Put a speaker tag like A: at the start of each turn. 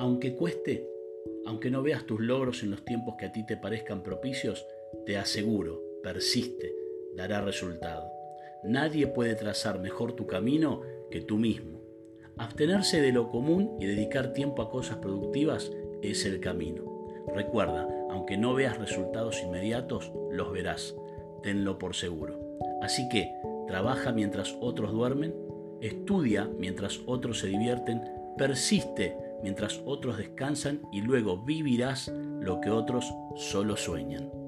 A: Aunque cueste, aunque no veas tus logros en los tiempos que a ti te parezcan propicios, te aseguro, persiste, dará resultado. Nadie puede trazar mejor tu camino que tú mismo. Abstenerse de lo común y dedicar tiempo a cosas productivas es el camino. Recuerda, aunque no veas resultados inmediatos, los verás. Tenlo por seguro. Así que, trabaja mientras otros duermen, estudia mientras otros se divierten, persiste mientras otros descansan y luego vivirás lo que otros solo sueñan.